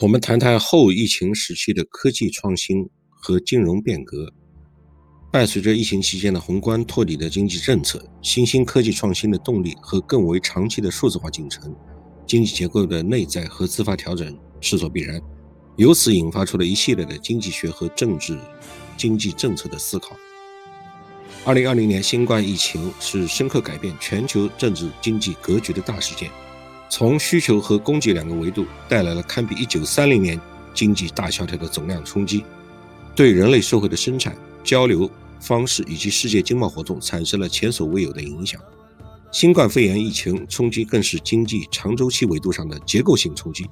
我们谈谈后疫情时期的科技创新和金融变革。伴随着疫情期间的宏观托底的经济政策、新兴科技创新的动力和更为长期的数字化进程，经济结构的内在和自发调整势所必然。由此引发出了一系列的经济学和政治经济政策的思考。二零二零年新冠疫情是深刻改变全球政治经济格局的大事件。从需求和供给两个维度带来了堪比1930年经济大萧条的总量冲击，对人类社会的生产、交流方式以及世界经贸活动产生了前所未有的影响。新冠肺炎疫情冲击更是经济长周期维度上的结构性冲击，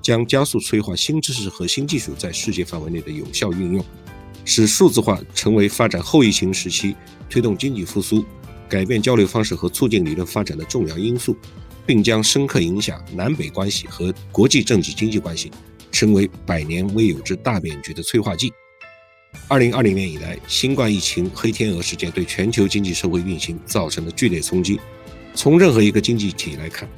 将加速催化新知识和新技术在世界范围内的有效运用，使数字化成为发展后疫情时期推动经济复苏、改变交流方式和促进理论发展的重要因素。并将深刻影响南北关系和国际政治经济关系，成为百年未有之大变局的催化剂。二零二零年以来，新冠疫情、黑天鹅事件对全球经济社会运行造成了剧烈冲击。从任何一个经济体来看，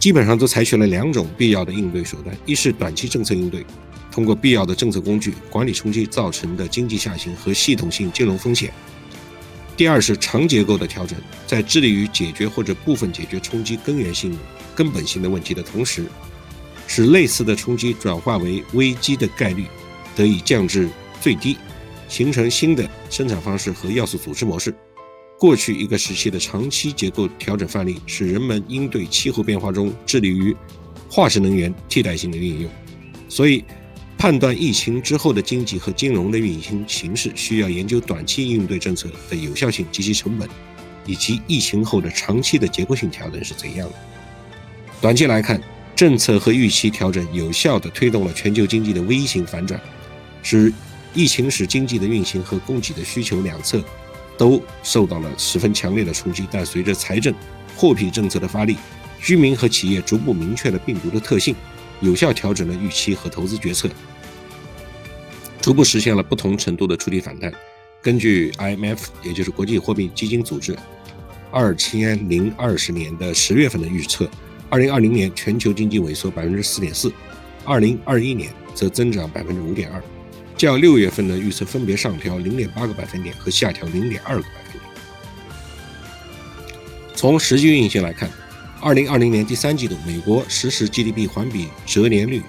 基本上都采取了两种必要的应对手段：一是短期政策应对，通过必要的政策工具管理冲击造成的经济下行和系统性金融风险。第二是长结构的调整，在致力于解决或者部分解决冲击根源性、根本性的问题的同时，使类似的冲击转化为危机的概率得以降至最低，形成新的生产方式和要素组织模式。过去一个时期的长期结构调整范例是人们应对气候变化中致力于化石能源替代性的运用，所以。判断疫情之后的经济和金融的运行形势，需要研究短期应对政策的有效性及其成本，以及疫情后的长期的结构性调整是怎样的。短期来看，政策和预期调整有效地推动了全球经济的 V 型反转，使疫情使经济的运行和供给的需求两侧都受到了十分强烈的冲击。但随着财政、货币政策的发力，居民和企业逐步明确了病毒的特性。有效调整了预期和投资决策，逐步实现了不同程度的触底反弹。根据 IMF，也就是国际货币基金组织，二千零二十年的十月份的预测，二零二零年全球经济萎缩百分之四点四，二零二一年则增长百分之五点二，较六月份的预测分别上调零点八个百分点和下调零点二个百分点。从实际运行来看。二零二零年第三季度，美国实时 GDP 环比折年率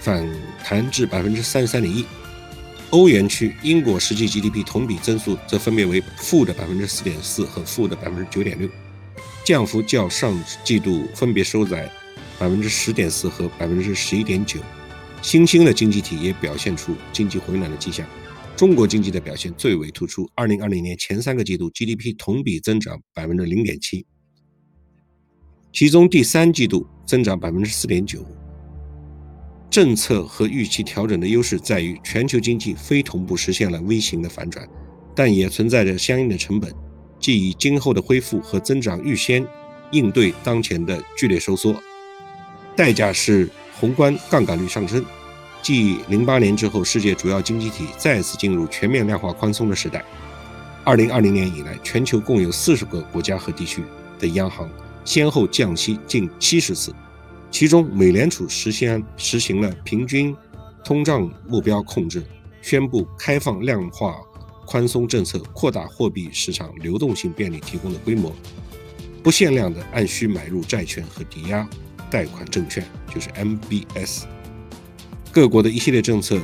反弹至百分之三十三点一，欧元区英国实际 GDP 同比增速则分别为负的百分之四点四和负的百分之九点六，降幅较上季度分别收窄百分之十点四和百分之十一点九。新兴的经济体也表现出经济回暖的迹象，中国经济的表现最为突出。二零二零年前三个季度 GDP 同比增长百分之零点七。其中第三季度增长百分之四点九。政策和预期调整的优势在于，全球经济非同步实现了 V 型的反转，但也存在着相应的成本，即以今后的恢复和增长预先应对当前的剧烈收缩，代价是宏观杠杆率上升。继零八年之后，世界主要经济体再次进入全面量化宽松的时代。二零二零年以来，全球共有四十个国家和地区的央行。先后降息近七十次，其中美联储实现实行了平均通胀目标控制，宣布开放量化宽松政策，扩大货币市场流动性便利提供的规模，不限量的按需买入债券和抵押贷款证券，就是 MBS。各国的一系列政策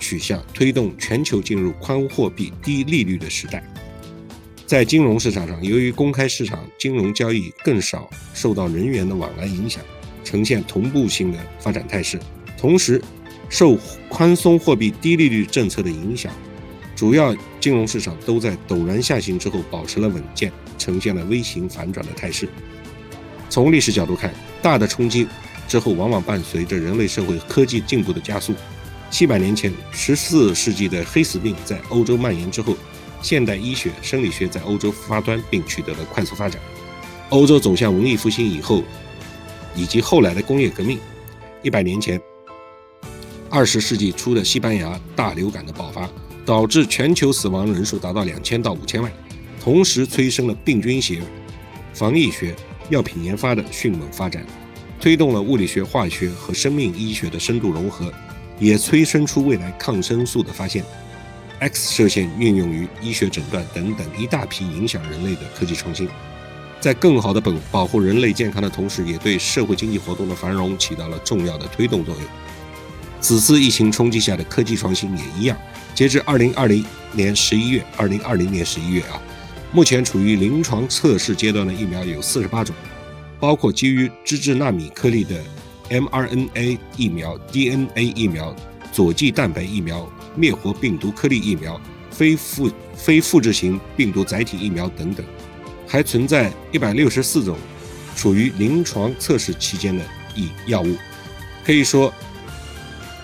取向推动全球进入宽货币、低利率的时代。在金融市场上，由于公开市场金融交易更少受到人员的往来影响，呈现同步性的发展态势。同时，受宽松货币、低利率政策的影响，主要金融市场都在陡然下行之后保持了稳健，呈现了 V 型反转的态势。从历史角度看，大的冲击之后往往伴随着人类社会科技进步的加速。七百年前，十四世纪的黑死病在欧洲蔓延之后。现代医学、生理学在欧洲发端，并取得了快速发展。欧洲走向文艺复兴以后，以及后来的工业革命，一百年前，二十世纪初的西班牙大流感的爆发，导致全球死亡人数达到两千到五千万，同时催生了病菌学、防疫学、药品研发的迅猛发展。推动了物理学、化学和生命医学的深度融合，也催生出未来抗生素的发现。X 射线运用于医学诊断等等一大批影响人类的科技创新，在更好的保保护人类健康的同时，也对社会经济活动的繁荣起到了重要的推动作用。此次疫情冲击下的科技创新也一样。截至二零二零年十一月，二零二零年十一月啊，目前处于临床测试阶段的疫苗有四十八种，包括基于脂质纳米颗粒的 mRNA 疫苗、DNA 疫苗、佐剂蛋白疫苗。灭活病毒颗粒疫苗、非复非复制型病毒载体疫苗等等，还存在一百六十四种处于临床测试期间的疫药物。可以说，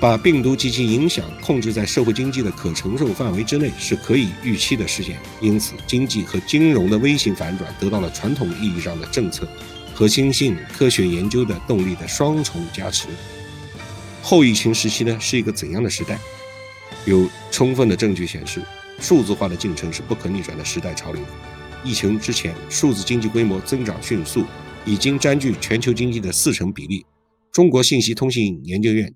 把病毒及其影响控制在社会经济的可承受范围之内是可以预期的事件。因此，经济和金融的微型反转得到了传统意义上的政策和新兴科学研究的动力的双重加持。后疫情时期呢，是一个怎样的时代？有充分的证据显示，数字化的进程是不可逆转的时代潮流。疫情之前，数字经济规模增长迅速，已经占据全球经济的四成比例。中国信息通信研究院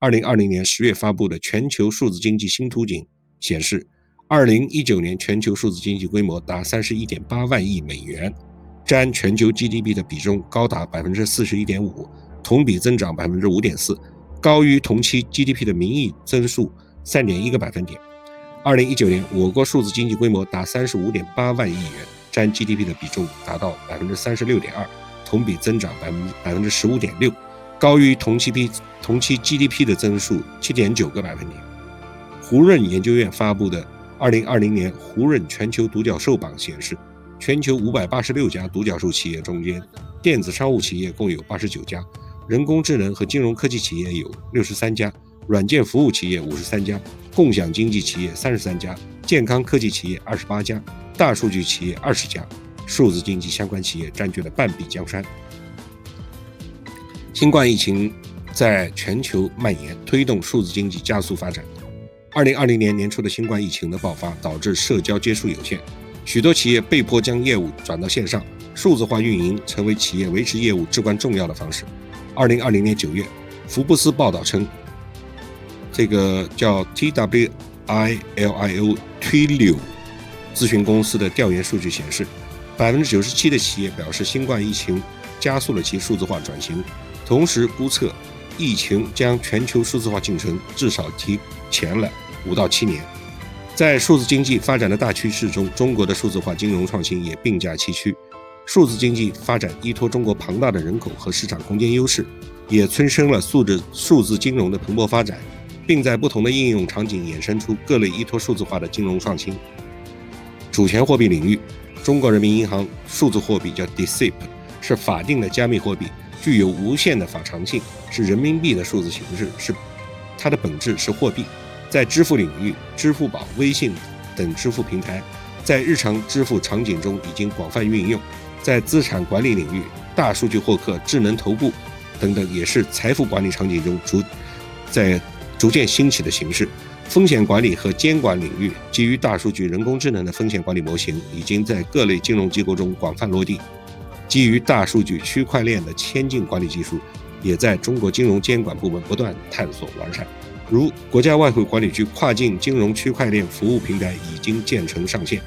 二零二零年十月发布的《全球数字经济新图景》显示，二零一九年全球数字经济规模达三十一点八万亿美元，占全球 GDP 的比重高达百分之四十一点五，同比增长百分之五点四，高于同期 GDP 的名义增速。三点一个百分点。二零一九年，我国数字经济规模达三十五点八万亿元，占 GDP 的比重达到百分之三十六点二，同比增长百分百分之十五点六，高于同期 P 同期 GDP 的增速七点九个百分点。胡润研究院发布的二零二零年胡润全球独角兽榜显示，全球五百八十六家独角兽企业中间，电子商务企业共有八十九家，人工智能和金融科技企业有六十三家。软件服务企业五十三家，共享经济企业三十三家，健康科技企业二十八家，大数据企业二十家，数字经济相关企业占据了半壁江山。新冠疫情在全球蔓延，推动数字经济加速发展。二零二零年年初的新冠疫情的爆发，导致社交接触有限，许多企业被迫将业务转到线上，数字化运营成为企业维持业务至关重要的方式。二零二零年九月，福布斯报道称。这个叫 TWILIO Twilio 咨询公司的调研数据显示，百分之九十七的企业表示新冠疫情加速了其数字化转型，同时估测疫情将全球数字化进程至少提前了五到七年。在数字经济发展的大趋势中，中国的数字化金融创新也并驾齐驱。数字经济发展依托中国庞大的人口和市场空间优势，也催生了数字数字金融的蓬勃发展。并在不同的应用场景衍生出各类依托数字化的金融创新。主权货币领域，中国人民银行数字货币叫 DCEP，是法定的加密货币，具有无限的法偿性，是人民币的数字形式，是它的本质是货币。在支付领域，支付宝、微信等支付平台在日常支付场景中已经广泛运用。在资产管理领域，大数据获客、智能投顾等等，也是财富管理场景中逐在。逐渐兴起的形式，风险管理和监管领域基于大数据、人工智能的风险管理模型已经在各类金融机构中广泛落地。基于大数据、区块链的先进管理技术，也在中国金融监管部门不断探索完善。如国家外汇管理局跨境金融区块链服务平台已经建成上线。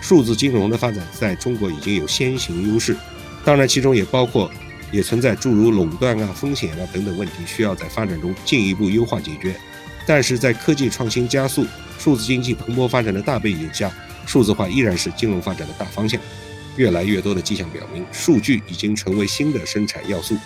数字金融的发展在中国已经有先行优势，当然其中也包括。也存在诸如垄断啊、风险啊等等问题，需要在发展中进一步优化解决。但是在科技创新加速、数字经济蓬勃发展的大背景下，数字化依然是金融发展的大方向。越来越多的迹象表明，数据已经成为新的生产要素。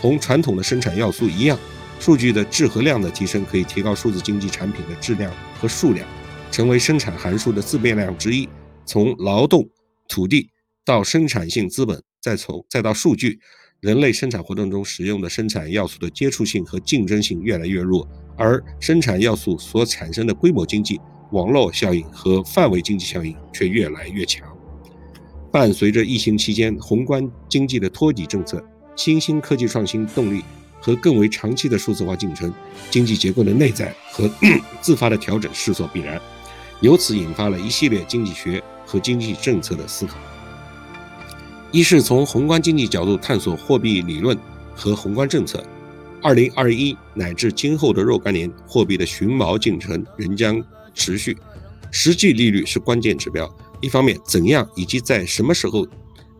同传统的生产要素一样，数据的质和量的提升可以提高数字经济产品的质量和数量，成为生产函数的自变量之一。从劳动、土地到生产性资本，再从再到数据。人类生产活动中使用的生产要素的接触性和竞争性越来越弱，而生产要素所产生的规模经济、网络效应和范围经济效应却越来越强。伴随着疫情期间宏观经济的托底政策、新兴科技创新动力和更为长期的数字化进程，经济结构的内在和 自发的调整势所必然，由此引发了一系列经济学和经济政策的思考。一是从宏观经济角度探索货币理论和宏观政策。二零二一乃至今后的若干年，货币的寻锚进程仍将持续。实际利率是关键指标。一方面，怎样以及在什么时候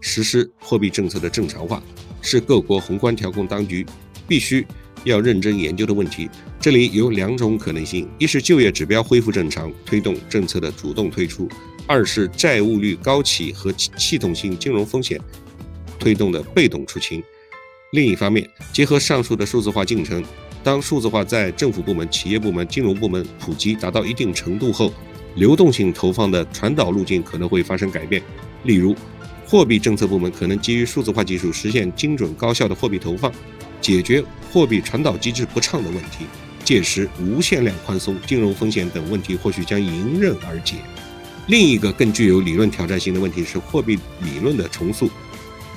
实施货币政策的正常化，是各国宏观调控当局必须要认真研究的问题。这里有两种可能性：一是就业指标恢复正常，推动政策的主动退出；二是债务率高企和系统性金融风险推动的被动出清。另一方面，结合上述的数字化进程，当数字化在政府部门、企业部门、金融部门普及达到一定程度后，流动性投放的传导路径可能会发生改变。例如，货币政策部门可能基于数字化技术实现精准高效的货币投放，解决货币传导机制不畅的问题。届时，无限量宽松、金融风险等问题或许将迎刃而解。另一个更具有理论挑战性的问题是货币理论的重塑，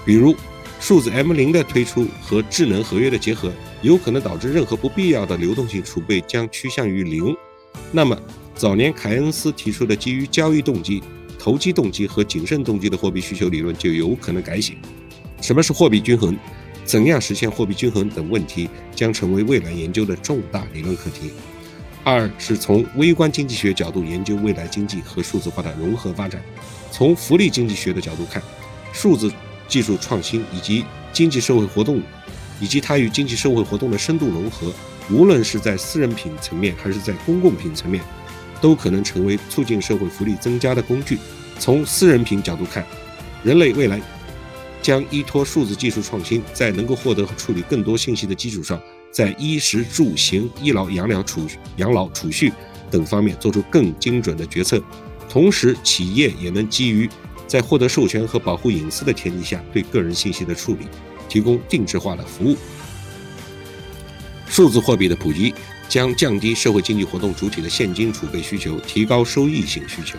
比如。数字 M 零的推出和智能合约的结合，有可能导致任何不必要的流动性储备将趋向于零。那么，早年凯恩斯提出的基于交易动机、投机动机和谨慎动机的货币需求理论就有可能改写。什么是货币均衡？怎样实现货币均衡等问题将成为未来研究的重大理论课题。二是从微观经济学角度研究未来经济和数字化的融合发展。从福利经济学的角度看，数字。技术创新以及经济社会活动，以及它与经济社会活动的深度融合，无论是在私人品层面还是在公共品层面，都可能成为促进社会福利增加的工具。从私人品角度看，人类未来将依托数字技术创新，在能够获得和处理更多信息的基础上，在衣食住行、医疗、养老、储养老、储蓄等方面做出更精准的决策。同时，企业也能基于在获得授权和保护隐私的前提下，对个人信息的处理提供定制化的服务。数字货币的普及将降低社会经济活动主体的现金储备需求，提高收益性需求，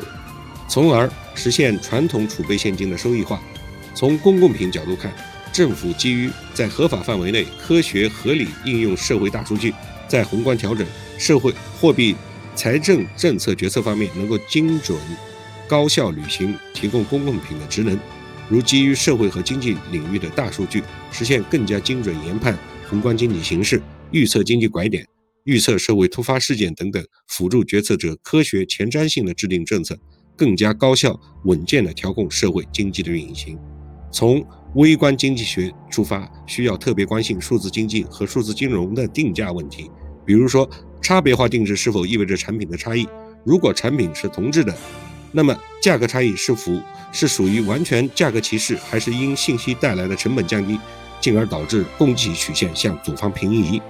从而实现传统储备现金的收益化。从公共品角度看，政府基于在合法范围内科学合理应用社会大数据，在宏观调整社会货币财政政策决策方面能够精准。高效履行提供公共品的职能，如基于社会和经济领域的大数据，实现更加精准研判宏观经济形势、预测经济拐点、预测社会突发事件等等，辅助决策者科学前瞻性的制定政策，更加高效稳健的调控社会经济的运行。从微观经济学出发，需要特别关心数字经济和数字金融的定价问题，比如说差别化定制是否意味着产品的差异？如果产品是同质的。那么，价格差异是否是属于完全价格歧视，还是因信息带来的成本降低，进而导致供给曲线向左方平移？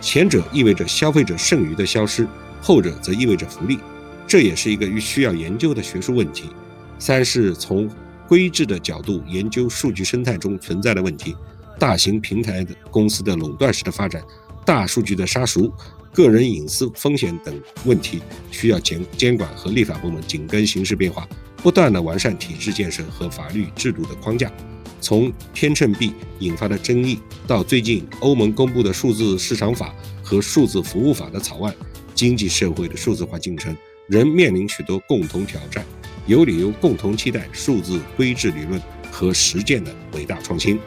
前者意味着消费者剩余的消失，后者则意味着福利。这也是一个需要研究的学术问题。三是从规制的角度研究数据生态中存在的问题，大型平台的公司的垄断式的发展，大数据的杀熟。个人隐私风险等问题，需要监监管和立法部门紧跟形势变化，不断的完善体制建设和法律制度的框架。从天秤币引发的争议，到最近欧盟公布的数字市场法和数字服务法的草案，经济社会的数字化进程仍面临许多共同挑战，有理由共同期待数字规制理论和实践的伟大创新。